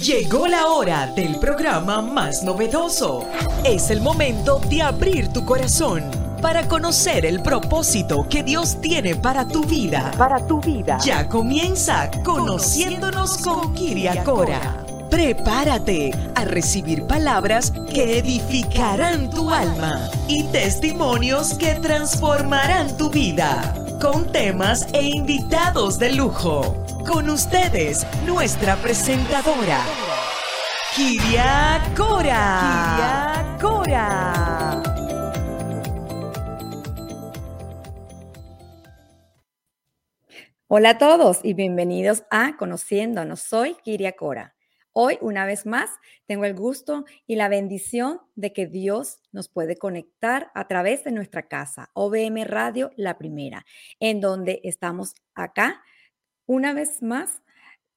Llegó la hora del programa más novedoso. Es el momento de abrir tu corazón para conocer el propósito que Dios tiene para tu vida. Para tu vida. Ya comienza Conociéndonos con Kiria Cora. Prepárate a recibir palabras que edificarán tu alma y testimonios que transformarán tu vida, con temas e invitados de lujo. Con ustedes, nuestra presentadora, Kiria Cora. Kiria Cora. Hola a todos y bienvenidos a Conociéndonos. Soy Kiria Cora. Hoy, una vez más, tengo el gusto y la bendición de que Dios nos puede conectar a través de nuestra casa, OBM Radio La Primera, en donde estamos acá una vez más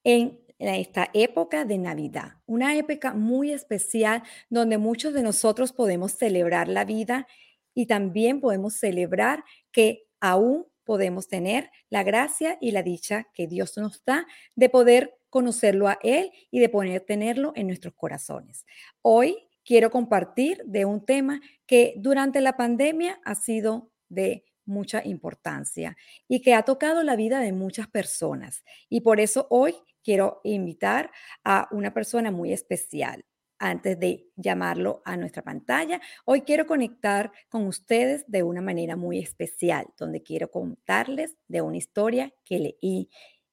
en esta época de Navidad, una época muy especial donde muchos de nosotros podemos celebrar la vida y también podemos celebrar que aún podemos tener la gracia y la dicha que Dios nos da de poder conocerlo a Él y de poder tenerlo en nuestros corazones. Hoy quiero compartir de un tema que durante la pandemia ha sido de mucha importancia y que ha tocado la vida de muchas personas. Y por eso hoy quiero invitar a una persona muy especial. Antes de llamarlo a nuestra pantalla, hoy quiero conectar con ustedes de una manera muy especial, donde quiero contarles de una historia que leí.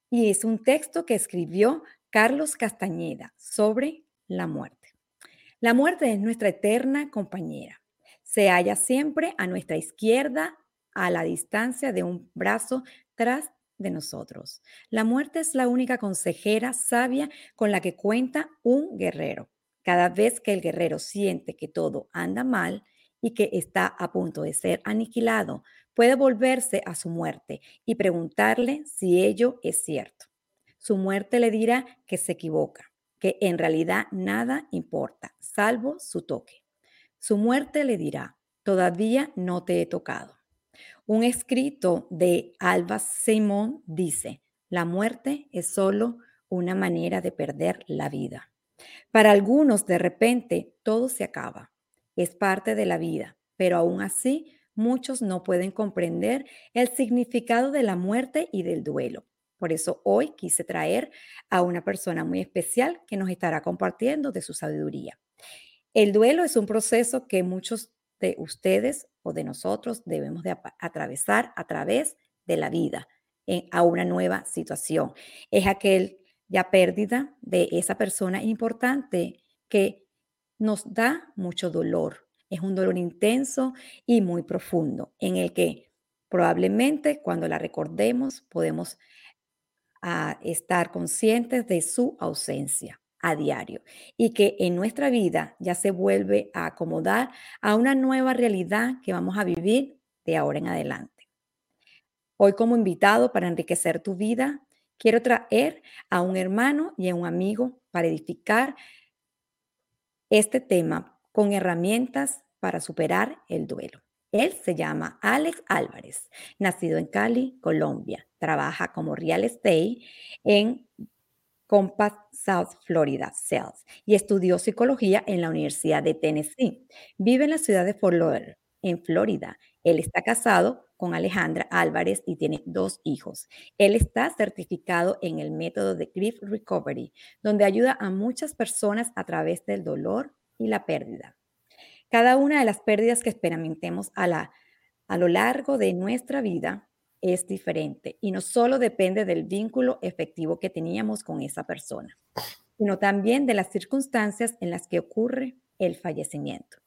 Y es un texto que escribió Carlos Castañeda sobre la muerte. La muerte es nuestra eterna compañera. Se halla siempre a nuestra izquierda a la distancia de un brazo tras de nosotros. La muerte es la única consejera sabia con la que cuenta un guerrero. Cada vez que el guerrero siente que todo anda mal y que está a punto de ser aniquilado, puede volverse a su muerte y preguntarle si ello es cierto. Su muerte le dirá que se equivoca, que en realidad nada importa, salvo su toque. Su muerte le dirá, todavía no te he tocado. Un escrito de Alba Simón dice, la muerte es solo una manera de perder la vida. Para algunos, de repente, todo se acaba. Es parte de la vida, pero aún así, muchos no pueden comprender el significado de la muerte y del duelo. Por eso hoy quise traer a una persona muy especial que nos estará compartiendo de su sabiduría. El duelo es un proceso que muchos de ustedes o de nosotros debemos de atravesar a través de la vida en, a una nueva situación. Es aquel ya pérdida de esa persona importante que nos da mucho dolor. Es un dolor intenso y muy profundo en el que probablemente cuando la recordemos podemos ah, estar conscientes de su ausencia a diario y que en nuestra vida ya se vuelve a acomodar a una nueva realidad que vamos a vivir de ahora en adelante. Hoy como invitado para enriquecer tu vida, quiero traer a un hermano y a un amigo para edificar este tema con herramientas para superar el duelo. Él se llama Alex Álvarez, nacido en Cali, Colombia. Trabaja como real estate en Compass South Florida Sales y estudió psicología en la Universidad de Tennessee. Vive en la ciudad de Fort Lauderdale, en Florida. Él está casado con Alejandra Álvarez y tiene dos hijos. Él está certificado en el método de Grief Recovery, donde ayuda a muchas personas a través del dolor y la pérdida. Cada una de las pérdidas que experimentemos a, la, a lo largo de nuestra vida es diferente y no solo depende del vínculo efectivo que teníamos con esa persona, sino también de las circunstancias en las que ocurre el fallecimiento.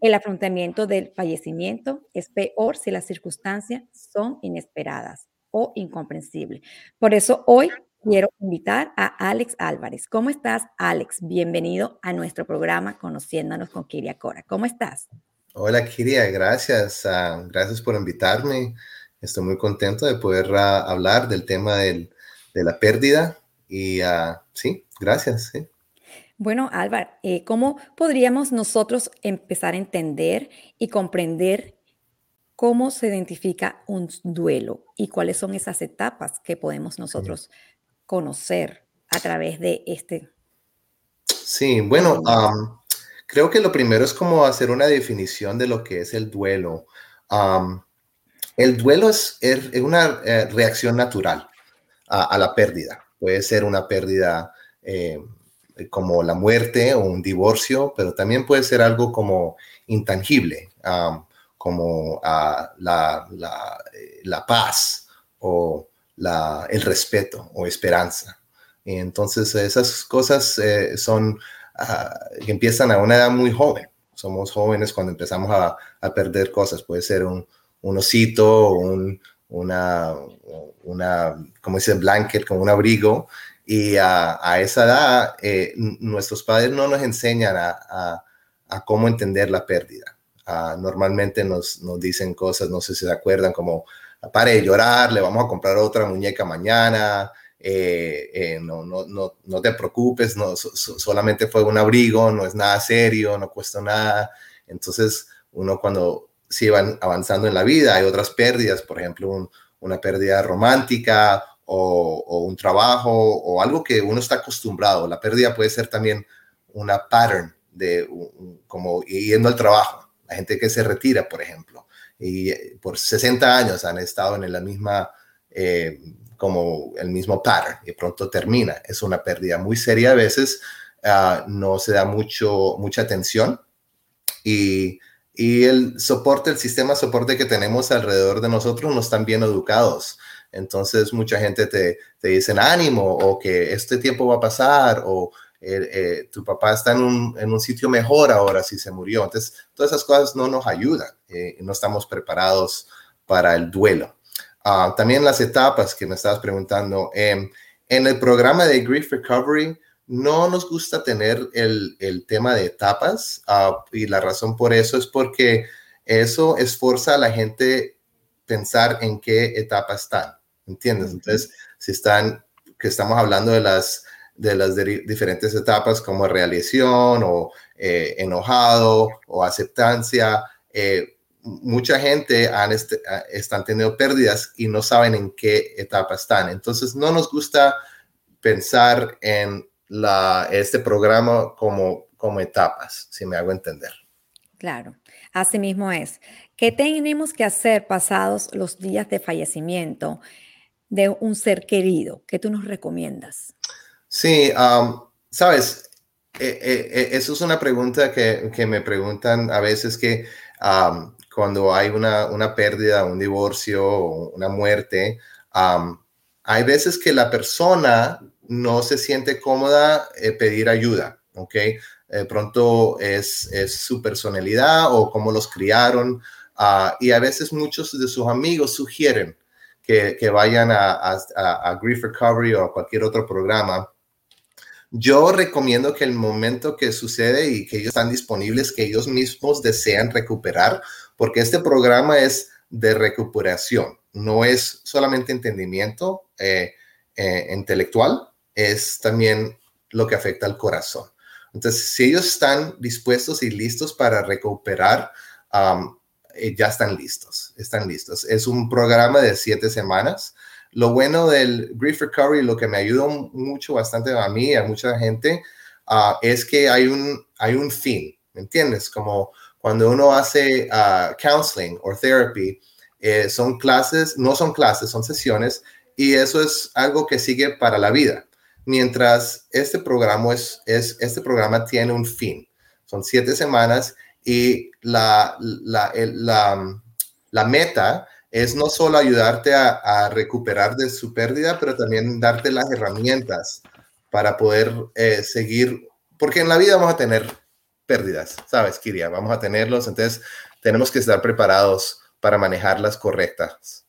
El afrontamiento del fallecimiento es peor si las circunstancias son inesperadas o incomprensibles. Por eso hoy quiero invitar a Alex Álvarez. ¿Cómo estás, Alex? Bienvenido a nuestro programa Conociéndonos con Kiria Cora. ¿Cómo estás? Hola, Kiria. Gracias. Uh, gracias por invitarme. Estoy muy contento de poder uh, hablar del tema del, de la pérdida y uh, sí, gracias. Sí. Bueno, Álvaro, eh, ¿cómo podríamos nosotros empezar a entender y comprender cómo se identifica un duelo y cuáles son esas etapas que podemos nosotros conocer a través de este Sí, bueno, creo que lo primero es como hacer una definición de lo que es el duelo. El duelo es, una eh, reacción natural a, la pérdida. Puede ser una pérdida eh, como la muerte o un divorcio, pero también puede ser algo como intangible, como ah, la, eh, la, paz o el respeto o esperanza. entonces esas cosas son ah, que empiezan a una edad muy joven. Somos jóvenes cuando empezamos a, a perder cosas. Puede ser un, un osito, un, una, una, como dice, blanket, como un abrigo. Y a, a esa edad, eh, nuestros padres no nos enseñan a, a, cómo entender la pérdida. Ah, normalmente nos, nos, dicen cosas, no sé si se acuerdan, como, pare de llorar, le vamos a comprar otra muñeca mañana, eh, eh, no, no, no, no, te preocupes, no, solamente fue un abrigo, no es nada serio, no cuesta nada. Entonces, uno cuando se van avanzando en la vida, hay otras pérdidas, por ejemplo, una pérdida romántica o, un trabajo o algo que uno está acostumbrado. La pérdida puede ser también una pattern de como yendo al trabajo. La gente que se retira, por ejemplo, y eh, por 60 años han estado en la misma, eh, como el mismo pattern y pronto termina. Es una pérdida muy seria a veces, ah, no se da mucho, mucha atención y, y el soporte, el sistema soporte que tenemos alrededor de nosotros no están bien educados. Entonces mucha gente te, te dice ánimo o que este tiempo va a pasar o eh, eh, tu papá está en un, en un, sitio mejor ahora si se murió. Entonces todas esas cosas no nos ayudan eh, no estamos preparados para el duelo. Ah, también las etapas que me estabas preguntando. Em, en el programa de Grief Recovery no nos gusta tener el, el tema de etapas ah, y la razón por eso es porque eso esforza a la gente pensar en qué etapa están. ¿entiendes? Entonces, si están, que estamos hablando de las, de las diferentes etapas como realización o eh, enojado o aceptancia, eh, mucha gente han este, están teniendo pérdidas y no saben en qué etapa están. Entonces, no nos gusta pensar en la, este programa como, como etapas, si me hago entender. Claro, así mismo es. ¿Qué tenemos que hacer pasados los días de fallecimiento? de un ser querido? ¿Qué tú nos recomiendas? Sí, sabes, eh, eh, eh, eso es una pregunta que, que, me preguntan a veces que cuando hay una, una, pérdida, un divorcio, una muerte, hay veces que la persona no se siente cómoda pedir ayuda, ¿ok? pronto es, su personalidad o cómo los criaron, ah, y a veces muchos de sus amigos sugieren que, vayan a, Grief Recovery o a cualquier otro programa, yo recomiendo que el momento que sucede y que ellos están disponibles, que ellos mismos desean recuperar, porque este programa es de recuperación, no es solamente entendimiento eh, eh, intelectual, es también lo que afecta al corazón. Entonces, si ellos están dispuestos y listos para recuperar, eh, ya están listos, están listos. Es un programa de siete semanas. Lo bueno del Grief Recovery, lo que me ayudó mucho, bastante a mí y a mucha gente, ah, es que hay un, hay un fin, ¿me entiendes? Como cuando uno hace uh, counseling o therapy, eh, son clases, no son clases, son sesiones, y eso es algo que sigue para la vida. Mientras este programa, es, es, este programa tiene un fin. Son siete semanas y la, la, la, meta es no solo ayudarte a, recuperar de su pérdida, pero también darte las herramientas para poder eh, seguir, porque en la vida vamos a tener pérdidas, ¿sabes, Kiria? Vamos a tenerlos, entonces tenemos que estar preparados para manejarlas correctas.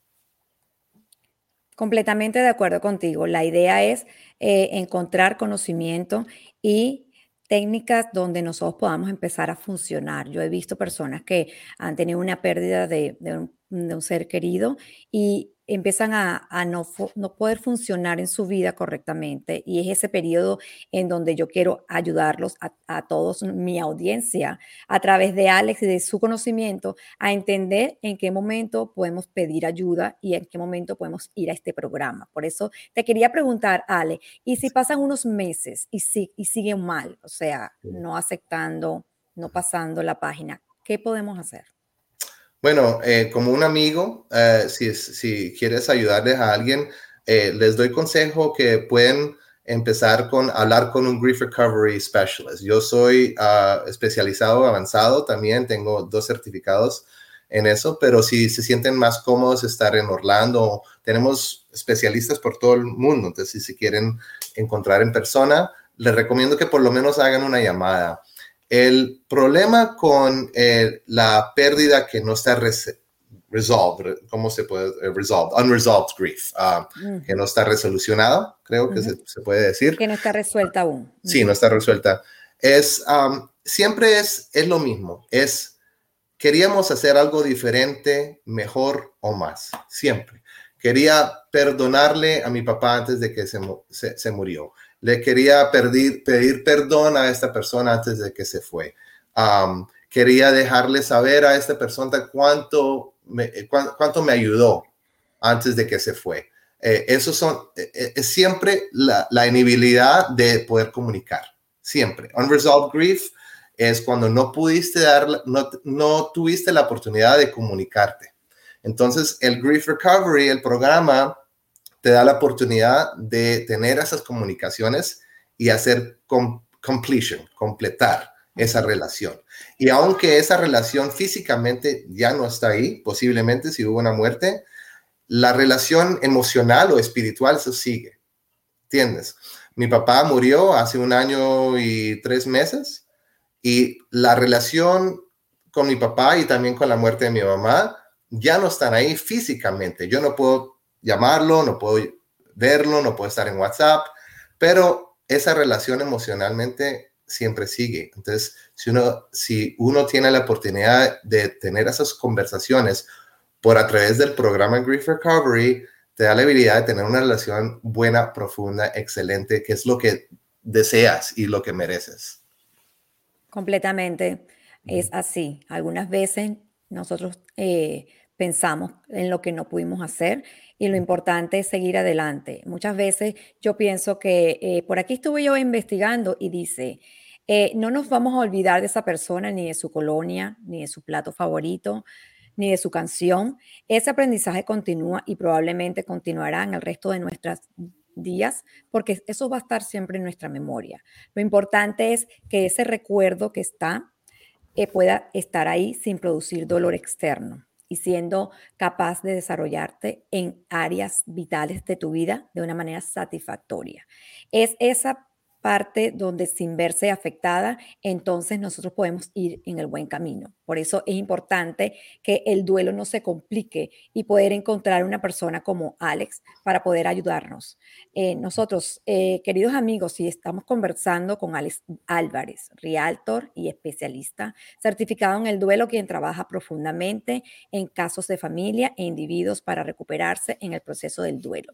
Completamente de acuerdo contigo. La idea es eh, encontrar conocimiento y técnicas donde nosotros podamos empezar a funcionar. Yo he visto personas que han tenido una pérdida de, un, ser querido y empiezan a, no, no, poder funcionar en su vida correctamente y es ese periodo en donde yo quiero ayudarlos a, a, todos, mi audiencia, a través de Alex y de su conocimiento, a entender en qué momento podemos pedir ayuda y en qué momento podemos ir a este programa. Por eso te quería preguntar, Ale, ¿y si pasan unos meses y, si, y siguen mal, o sea, no aceptando, no pasando la página, qué podemos hacer? Bueno, eh, como un amigo, eh, si, quieres ayudarles a alguien, eh, les doy consejo que pueden empezar con hablar con un grief recovery specialist. Yo soy ah, especializado avanzado también, tengo dos certificados en eso, pero si se sienten más cómodos estar en Orlando, tenemos especialistas por todo el mundo, entonces si se quieren encontrar en persona, les recomiendo que por lo menos hagan una llamada. El problema con eh, la pérdida que no está resolved, ¿cómo se puede? Eh, resolved, unresolved grief, ah, que no está resolucionada, creo que se, puede decir. Que no está resuelta aún. Sí, no está resuelta. Es, siempre es, es lo mismo, es, queríamos hacer algo diferente, mejor o más, siempre. Quería perdonarle a mi papá antes de que se, se murió le quería pedir, pedir perdón a esta persona antes de que se fue. quería dejarle saber a esta persona cuánto me, eh, cuánto me ayudó antes de que se fue. Eh, eso son, eh, es siempre la, la inhibilidad de poder comunicar, siempre. Unresolved grief es cuando no pudiste dar, no, no tuviste la oportunidad de comunicarte. Entonces, el Grief Recovery, el programa, te da la oportunidad de tener esas comunicaciones y hacer completion, completar esa relación. Y aunque esa relación físicamente ya no está ahí, posiblemente si hubo una muerte, la relación emocional o espiritual se sigue. ¿Entiendes? Mi papá murió hace un año y tres meses y la relación con mi papá y también con la muerte de mi mamá ya no están ahí físicamente. Yo no puedo llamarlo, no puedo verlo, no puedo estar en WhatsApp, pero esa relación emocionalmente siempre sigue. Entonces, si uno, si uno tiene la oportunidad de tener esas conversaciones por a través del programa Grief Recovery, te da la habilidad de tener una relación buena, profunda, excelente, que es lo que deseas y lo que mereces. Completamente. Es así. Algunas veces nosotros eh, pensamos en lo que no pudimos hacer y lo importante es seguir adelante. Muchas veces yo pienso que eh, por aquí estuve yo investigando y dice, eh, no nos vamos a olvidar de esa persona, ni de su colonia, ni de su plato favorito, ni de su canción. Ese aprendizaje continúa y probablemente continuará en el resto de nuestras días, porque eso va a estar siempre en nuestra memoria. Lo importante es que ese recuerdo que está eh, pueda estar ahí sin producir dolor externo y siendo capaz de desarrollarte en áreas vitales de tu vida de una manera satisfactoria. Es esa parte donde sin verse afectada, entonces nosotros podemos ir en el buen camino. Por eso es importante que el duelo no se complique y poder encontrar una persona como Alex para poder ayudarnos. Eh, nosotros, eh, queridos amigos, si estamos conversando con Alex Álvarez, realtor y especialista, certificado en el duelo, quien trabaja profundamente en casos de familia e individuos para recuperarse en el proceso del duelo.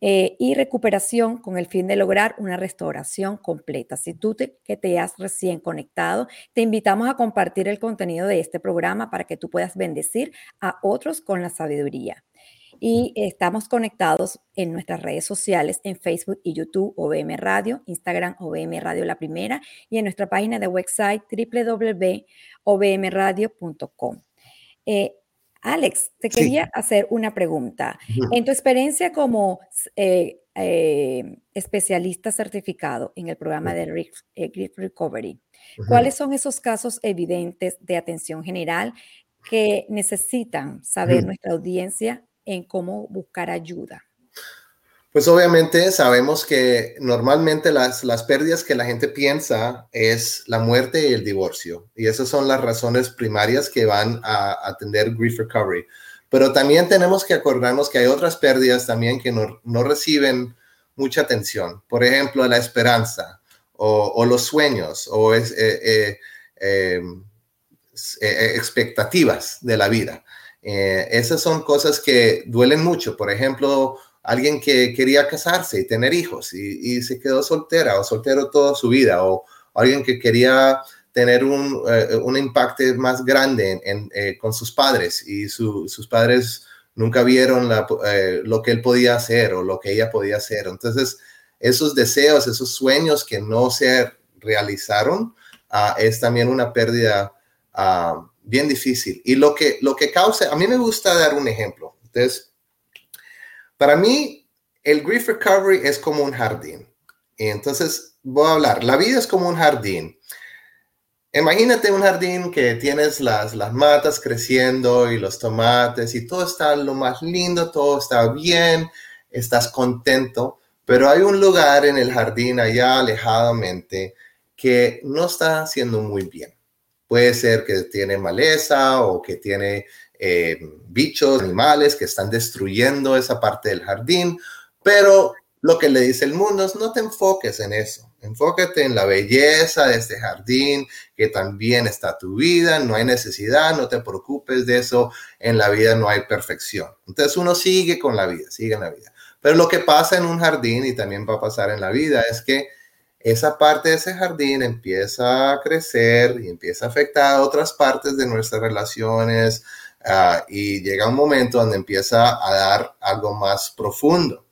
Eh, y recuperación con el fin de lograr una restauración completa. Si tú te, que te has recién conectado, te invitamos a compartir el contenido de este programa para que tú puedas bendecir a otros con la sabiduría. Y estamos conectados en nuestras redes sociales, en Facebook y YouTube, OBM Radio, Instagram, OBM Radio La Primera, y en nuestra página de website www.obmradio.com. Alex, te quería hacer una pregunta. En tu experiencia como eh, eh, especialista certificado en el programa de Grief Recovery, ¿cuáles son esos casos evidentes de atención general que necesitan saber nuestra audiencia en cómo buscar ayuda? Pues obviamente sabemos que normalmente las, las pérdidas que la gente piensa es la muerte y el divorcio. Y esas son las razones primarias que van a atender grief recovery. Pero también tenemos que acordarnos que hay otras pérdidas también que no, no reciben mucha atención. Por ejemplo, la esperanza o, los sueños o eh, eh, em, eh, expectativas de la vida. Esas son cosas que duelen mucho. Por ejemplo, alguien que quería casarse y tener hijos y, se quedó soltera o soltero toda su vida, o alguien que quería tener un, eh, un impacto más grande en, eh, con sus padres y sus padres nunca vieron lo que él podía hacer o lo que ella podía hacer. Entonces, esos deseos, esos sueños que no se realizaron, ah, es también una pérdida uh, bien difícil. Y lo que, lo que causa, a mí me gusta dar un ejemplo. Entonces, para mí, el grief recovery es como un jardín. Y entonces, voy a hablar, la vida es como un jardín. Imagínate un jardín que tienes las, las matas creciendo y los tomates y todo está lo más lindo, todo está bien, estás contento, pero hay un lugar en el jardín allá alejadamente que no está haciendo muy bien. Puede ser que tiene maleza o que tiene eh, bichos, animales que están destruyendo esa parte del jardín, pero lo que le dice el mundo es no te enfoques en eso, enfócate en la belleza de este jardín, que también está tu vida, no hay necesidad, no te preocupes de eso, en la vida no hay perfección. Entonces uno sigue con la vida, sigue en la vida. Pero lo que pasa en un jardín y también va a pasar en la vida es que esa parte de ese jardín empieza a crecer y empieza a afectar a otras partes de nuestras relaciones ah, y llega un momento donde empieza a dar algo más profundo.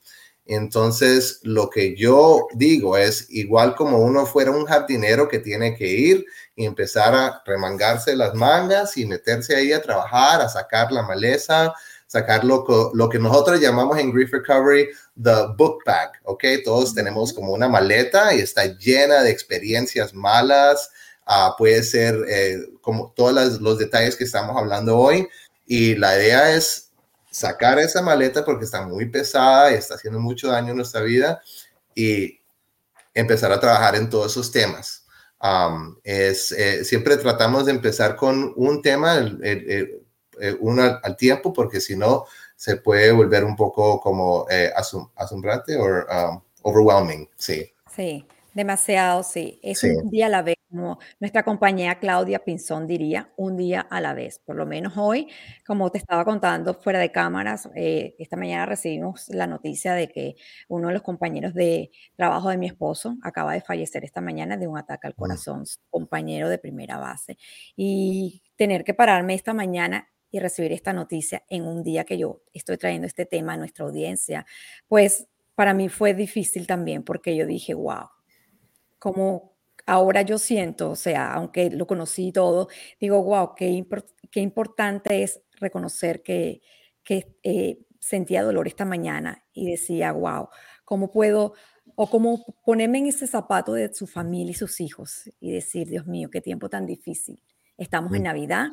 Entonces, lo que yo digo es, igual como uno fuera un jardinero que tiene que ir y empezar a remangarse las mangas y meterse ahí a trabajar, a sacar la maleza, sacar lo, lo, que nosotros llamamos en Grief Recovery the book bag, ¿ok? Todos tenemos como una maleta y está llena de experiencias malas, uh, puede ser eh, como todos los detalles que estamos hablando hoy y la idea es sacar esa maleta porque está muy pesada y está haciendo mucho daño en nuestra vida y empezar a trabajar en todos esos temas. Um, es, eh, siempre tratamos de empezar con un tema, el, el, eh, uno al, tiempo, porque si no, se puede volver un poco como eh, asombrante o um, overwhelming, sí. Sí, demasiado, sí. Es un día a la vez, como nuestra compañera Claudia Pinzón diría, un día a la vez. Por lo menos hoy, como te estaba contando fuera de cámaras, eh, esta mañana recibimos la noticia de que uno de los compañeros de trabajo de mi esposo acaba de fallecer esta mañana de un ataque al corazón, compañero de primera base. Y tener que pararme esta mañana y recibir esta noticia en un día que yo estoy trayendo este tema a nuestra audiencia, pues para mí fue difícil también porque yo dije, wow, como ahora yo siento, o sea, aunque lo conocí todo, digo, wow, qué, qué importante es reconocer que, que eh, sentía dolor esta mañana y decía, wow, ¿cómo puedo o cómo ponerme en ese zapato de su familia y sus hijos y decir, Dios mío, qué tiempo tan difícil. Estamos en Navidad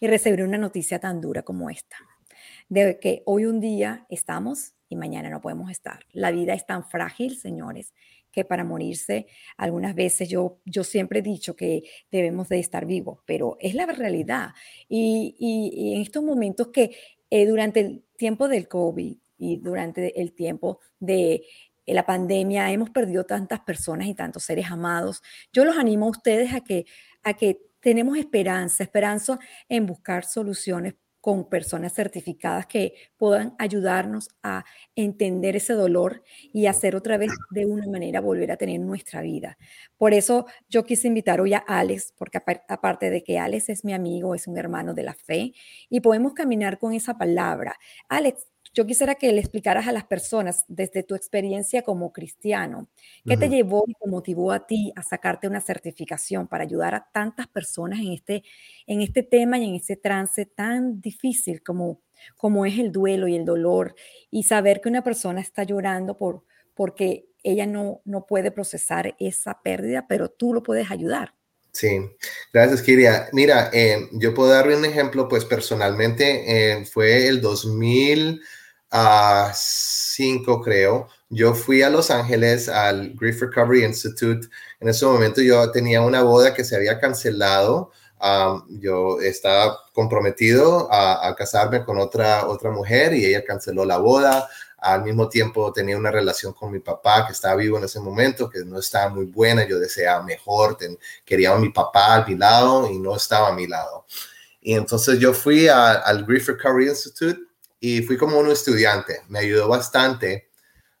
y recibir una noticia tan dura como esta, de que hoy un día estamos y mañana no podemos estar. La vida es tan frágil, señores, que para morirse, algunas veces yo, yo siempre he dicho que debemos de estar vivos, pero es la realidad. Y, en estos momentos que eh, durante el tiempo del COVID y durante el tiempo de la pandemia hemos perdido tantas personas y tantos seres amados, yo los animo a ustedes a que, a que tenemos esperanza, esperanza en buscar soluciones con personas certificadas que puedan ayudarnos a entender ese dolor y hacer otra vez de una manera volver a tener nuestra vida. Por eso yo quise invitar hoy a Alex, porque aparte de que Alex es mi amigo, es un hermano de la fe, y podemos caminar con esa palabra. Alex, yo quisiera que le explicaras a las personas desde tu experiencia como cristiano, ¿qué te llevó y te motivó a ti a sacarte una certificación para ayudar a tantas personas en este, en este tema y en ese trance tan difícil como, como es el duelo y el dolor y saber que una persona está llorando por, porque ella no, no puede procesar esa pérdida, pero tú lo puedes ayudar? Sí, gracias, Kiria. Mira, eh, yo puedo darle un ejemplo, pues personalmente eh, fue el 2000 a cinco, creo, yo fui a Los Ángeles al Grief Recovery Institute. En ese momento yo tenía una boda que se había cancelado. yo estaba comprometido a, casarme con otra, otra mujer y ella canceló la boda. Al mismo tiempo tenía una relación con mi papá que estaba vivo en ese momento, que no estaba muy buena. Yo deseaba mejor, quería a mi papá a mi lado y no estaba a mi lado. Y entonces yo fui al Grief Recovery Institute y fui como un estudiante. Me ayudó bastante.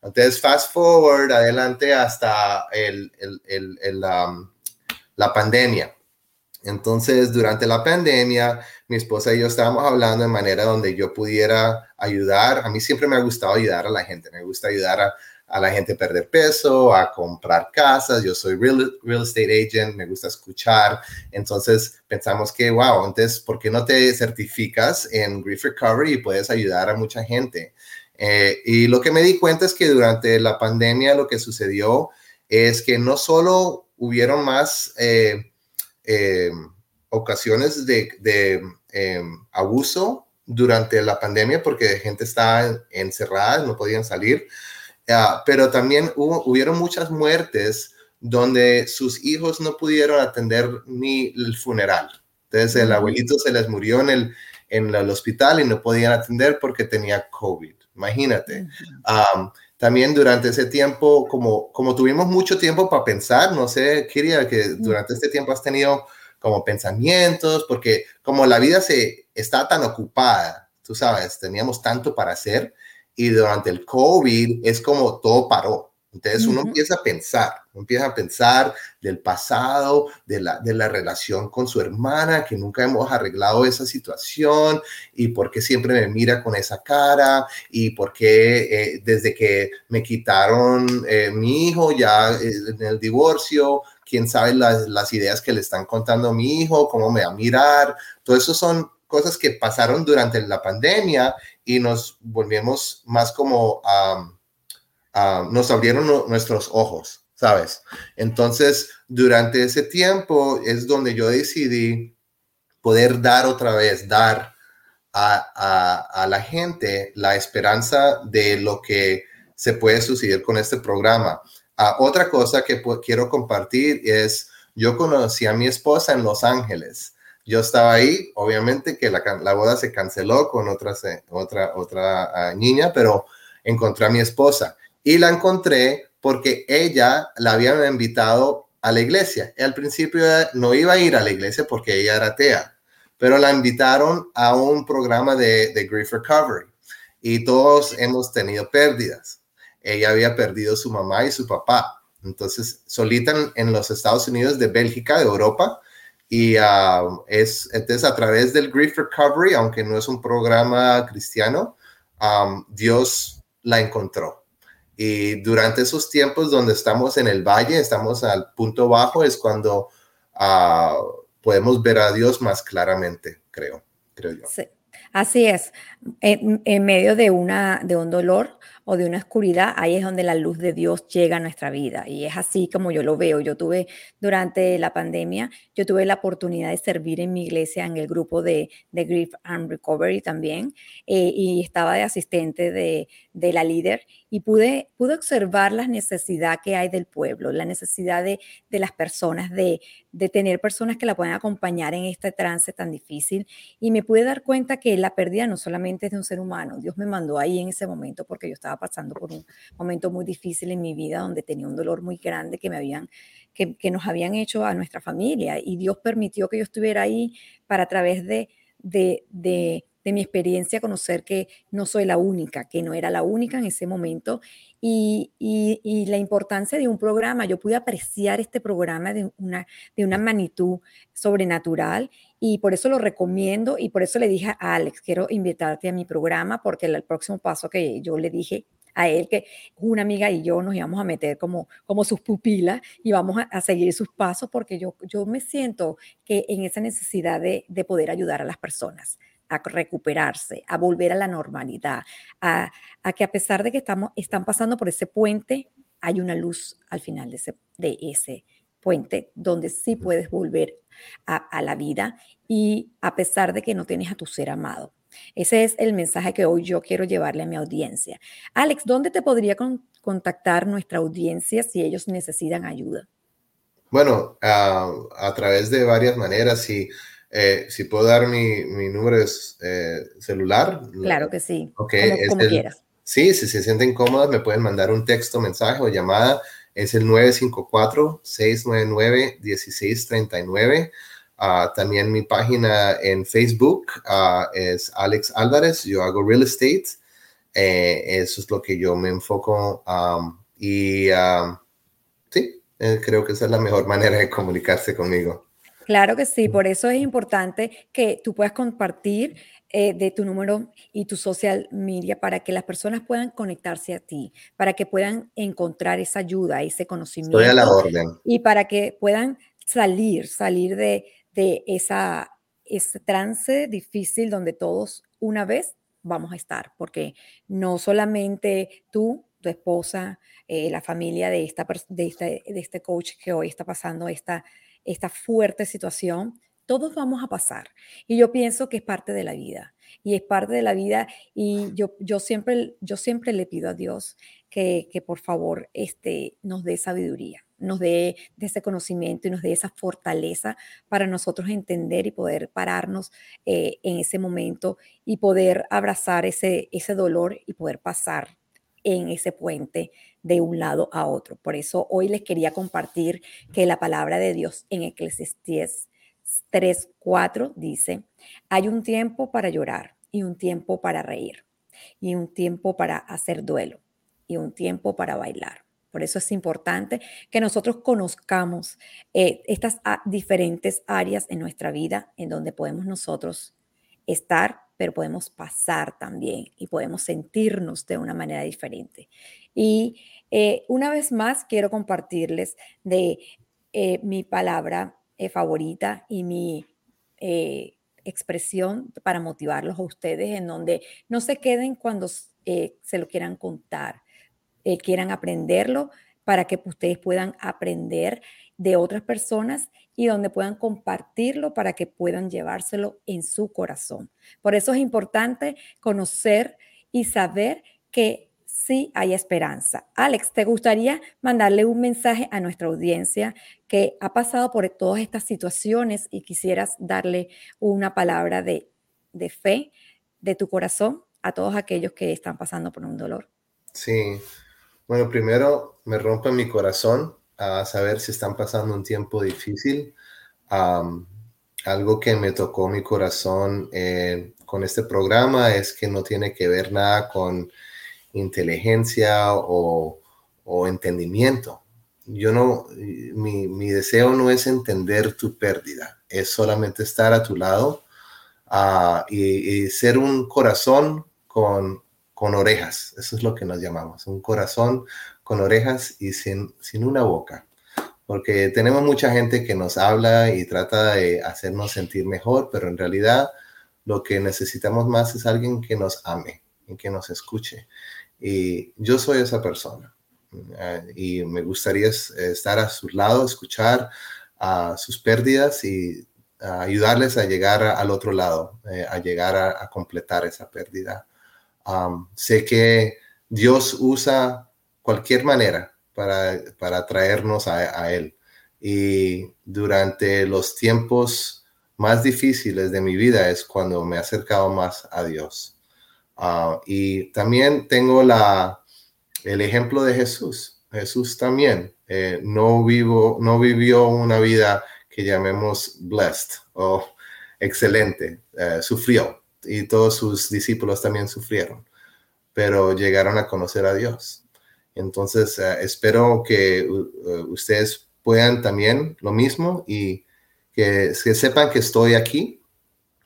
Entonces, fast forward adelante hasta el, el, el, um, la pandemia. Entonces, durante la pandemia, mi esposa y yo estábamos hablando de manera donde yo pudiera ayudar. A mí siempre me ha gustado ayudar a la gente. Me gusta ayudar a, a la gente perder peso, a comprar casas. Yo soy real, real estate agent, me gusta escuchar. Entonces pensamos que, wow, entonces, ¿por qué no te certificas en Grief Recovery y puedes ayudar a mucha gente? Eh, y lo que me di cuenta es que durante la pandemia lo que sucedió es que no solo hubieron más eh, eh, ocasiones de, de abuso durante la pandemia porque gente estaba encerrada, no podían salir, Ah, pero también hubo, hubieron muchas muertes donde sus hijos no pudieron atender ni el funeral. Entonces el abuelito se les murió en el, en el hospital y no podían atender porque tenía COVID. Imagínate. también durante ese tiempo, como, como tuvimos mucho tiempo para pensar, no sé, quería que durante este tiempo has tenido como pensamientos, porque como la vida se está tan ocupada, tú sabes, teníamos tanto para hacer y durante el COVID es como todo paró. Entonces uno empieza a pensar, empieza a pensar del pasado, de la, de la relación con su hermana, que nunca hemos arreglado esa situación y por qué siempre me mira con esa cara y por qué eh, desde que me quitaron eh, mi hijo ya eh, en el divorcio, quién sabe las, las ideas que le están contando a mi hijo, cómo me va a mirar. Todo eso son cosas que pasaron durante la pandemia y nos volvimos más como, nos abrieron nuestros ojos, ¿sabes? Entonces, durante ese tiempo es donde yo decidí poder dar otra vez, dar a, la gente la esperanza de lo que se puede suceder con este programa. Ah, otra cosa que quiero compartir es, yo conocí a mi esposa en Los Ángeles yo estaba ahí, obviamente que la, boda se canceló con otra, otra, otra ah, niña, pero encontré a mi esposa y la encontré porque ella la habían invitado a la iglesia. Y al principio no iba a ir a la iglesia porque ella era atea, pero la invitaron a un programa de, de Grief Recovery y todos hemos tenido pérdidas. Ella había perdido su mamá y su papá. Entonces, solita en los Estados Unidos de Bélgica, de Europa, y um, es entonces a través del Grief Recovery, aunque no es un programa cristiano, um, Dios la encontró. Y durante esos tiempos donde estamos en el valle, estamos al punto bajo, es cuando uh, podemos ver a Dios más claramente, creo, creo yo. Sí, así es. En, en medio de, una, de un dolor, o de una oscuridad, ahí es donde la luz de Dios llega a nuestra vida. Y es así como yo lo veo. Yo tuve, durante la pandemia, yo tuve la oportunidad de servir en mi iglesia en el grupo de, de Grief and Recovery también, eh, y estaba de asistente de, de la líder y pude, pude observar la necesidad que hay del pueblo, la necesidad de, de las personas, de, de tener personas que la puedan acompañar en este trance tan difícil. Y me pude dar cuenta que la pérdida no solamente es de un ser humano, Dios me mandó ahí en ese momento porque yo estaba pasando por un momento muy difícil en mi vida donde tenía un dolor muy grande que me habían, que, que nos habían hecho a nuestra familia y Dios permitió que yo estuviera ahí para a través de, de, de de mi experiencia conocer que no soy la única, que no era la única en ese momento y, y, la importancia de un programa. Yo pude apreciar este programa de una, de una magnitud sobrenatural y por eso lo recomiendo y por eso le dije a Alex, quiero invitarte a mi programa porque el, próximo paso que yo le dije a él que una amiga y yo nos íbamos a meter como, como sus pupilas y vamos a, a, seguir sus pasos porque yo, yo me siento que en esa necesidad de, de poder ayudar a las personas a recuperarse, a volver a la normalidad, a, que a pesar de que estamos, están pasando por ese puente, hay una luz al final de ese, de ese puente donde sí puedes volver a, la vida y a pesar de que no tienes a tu ser amado. Ese es el mensaje que hoy yo quiero llevarle a mi audiencia. Alex, ¿dónde te podría contactar nuestra audiencia si ellos necesitan ayuda? Bueno, a través de varias maneras. Si eh, si puedo dar mi, mi número de eh, celular. Claro que sí. Okay, como, quieras. Sí, si se sienten cómodas, me pueden mandar un texto, mensaje o llamada. Es el 954-699-1639. Ah, también mi página en Facebook ah, es Alex Álvarez, yo hago real estate, eh, eso es lo que yo me enfoco y sí, eh, creo que esa es la mejor manera de comunicarse conmigo. Claro que sí, por eso es importante que tú puedas compartir eh, de tu número y tu social media para que las personas puedan conectarse a ti, para que puedan encontrar esa ayuda, ese conocimiento. Estoy a la orden. Y para que puedan salir, salir de, de esa, ese trance difícil donde todos una vez vamos a estar, porque no solamente tú, tu esposa, eh, la familia de, esta, de, este, de este coach que hoy está pasando esta esta fuerte situación, todos vamos a pasar. Y yo pienso que es parte de la vida. Y es parte de la vida. Y yo, yo, siempre, yo siempre le pido a Dios que, que por favor este, nos dé sabiduría, nos dé de ese conocimiento y nos dé esa fortaleza para nosotros entender y poder pararnos eh, en ese momento y poder abrazar ese, ese dolor y poder pasar en ese puente de un lado a otro. Por eso hoy les quería compartir que la palabra de Dios en Eclesiastés 3:4 dice, hay un tiempo para llorar y un tiempo para reír y un tiempo para hacer duelo y un tiempo para bailar. Por eso es importante que nosotros conozcamos eh, estas diferentes áreas en nuestra vida en donde podemos nosotros estar pero podemos pasar también y podemos sentirnos de una manera diferente. Y eh, una vez más quiero compartirles de eh, mi palabra eh, favorita y mi expresión para motivarlos a ustedes, en donde no se queden cuando se lo quieran contar, quieran aprenderlo para que ustedes puedan aprender de otras personas y donde puedan compartirlo para que puedan llevárselo en su corazón. Por eso es importante conocer y saber que sí hay esperanza. Alex, ¿te gustaría mandarle un mensaje a nuestra audiencia que ha pasado por todas estas situaciones y quisieras darle una palabra de, de fe de tu corazón a todos aquellos que están pasando por un dolor? Sí. Bueno, primero me rompe mi corazón a saber si están pasando un tiempo difícil. algo que me tocó mi corazón eh, con este programa es que no tiene que ver nada con inteligencia o, entendimiento. Yo no, mi, deseo no es entender tu pérdida, es solamente estar a tu lado ah, y, ser un corazón con, con orejas. Eso es lo que nos llamamos, un corazón con orejas y sin, sin una boca. Porque tenemos mucha gente que nos habla y trata de hacernos sentir mejor, pero en realidad lo que necesitamos más es alguien que nos ame y que nos escuche. Y yo soy esa persona. Eh, y me gustaría estar a su lado, escuchar a sus pérdidas y ayudarles a llegar al otro lado, eh, a llegar a, completar esa pérdida. Sé que Dios usa cualquier manera para, para traernos a, Él. Y durante los tiempos más difíciles de mi vida es cuando me he acercado más a Dios. Ah, y también tengo la, el ejemplo de Jesús. Jesús también eh, no, vivo, no vivió una vida que llamemos blessed o excelente. Eh, sufrió y todos sus discípulos también sufrieron, pero llegaron a conocer a Dios. Entonces, eh, espero que eh, ustedes puedan también lo mismo y que, sepan que estoy aquí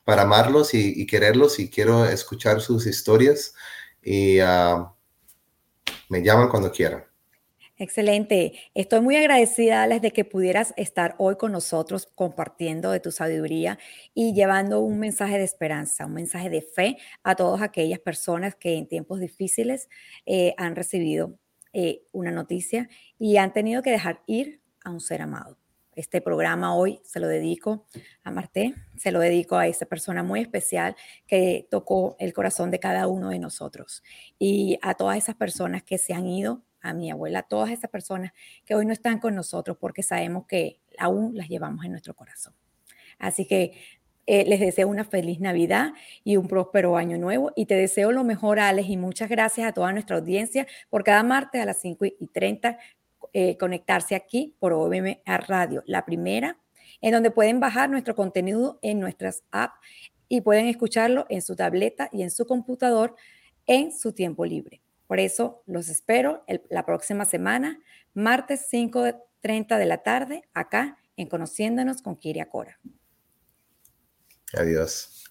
para amarlos y, quererlos y quiero escuchar sus historias y ah, me llaman cuando quieran. Excelente. Estoy muy agradecida, Alex, de que pudieras estar hoy con nosotros compartiendo de tu sabiduría y llevando un mensaje de esperanza, un mensaje de fe a todas aquellas personas que en tiempos difíciles eh, han recibido eh, una noticia y han tenido que dejar ir a un ser amado. Este programa hoy se lo dedico a Marté, se lo dedico a esa persona muy especial que tocó el corazón de cada uno de nosotros y a todas esas personas que se han ido, a mi abuela, a todas esas personas que hoy no están con nosotros porque sabemos que aún las llevamos en nuestro corazón. Así que eh, les deseo una feliz Navidad y un próspero año nuevo. Y te deseo lo mejor, Alex, y muchas gracias a toda nuestra audiencia por cada martes a las 5 y 30 eh, conectarse aquí por OMA Radio, la primera en donde pueden bajar nuestro contenido en nuestras apps y pueden escucharlo en su tableta y en su computador en su tiempo libre. Por eso los espero la próxima semana, martes 5.30 de la tarde, acá en Conociéndonos con Kiria Cora. Adiós.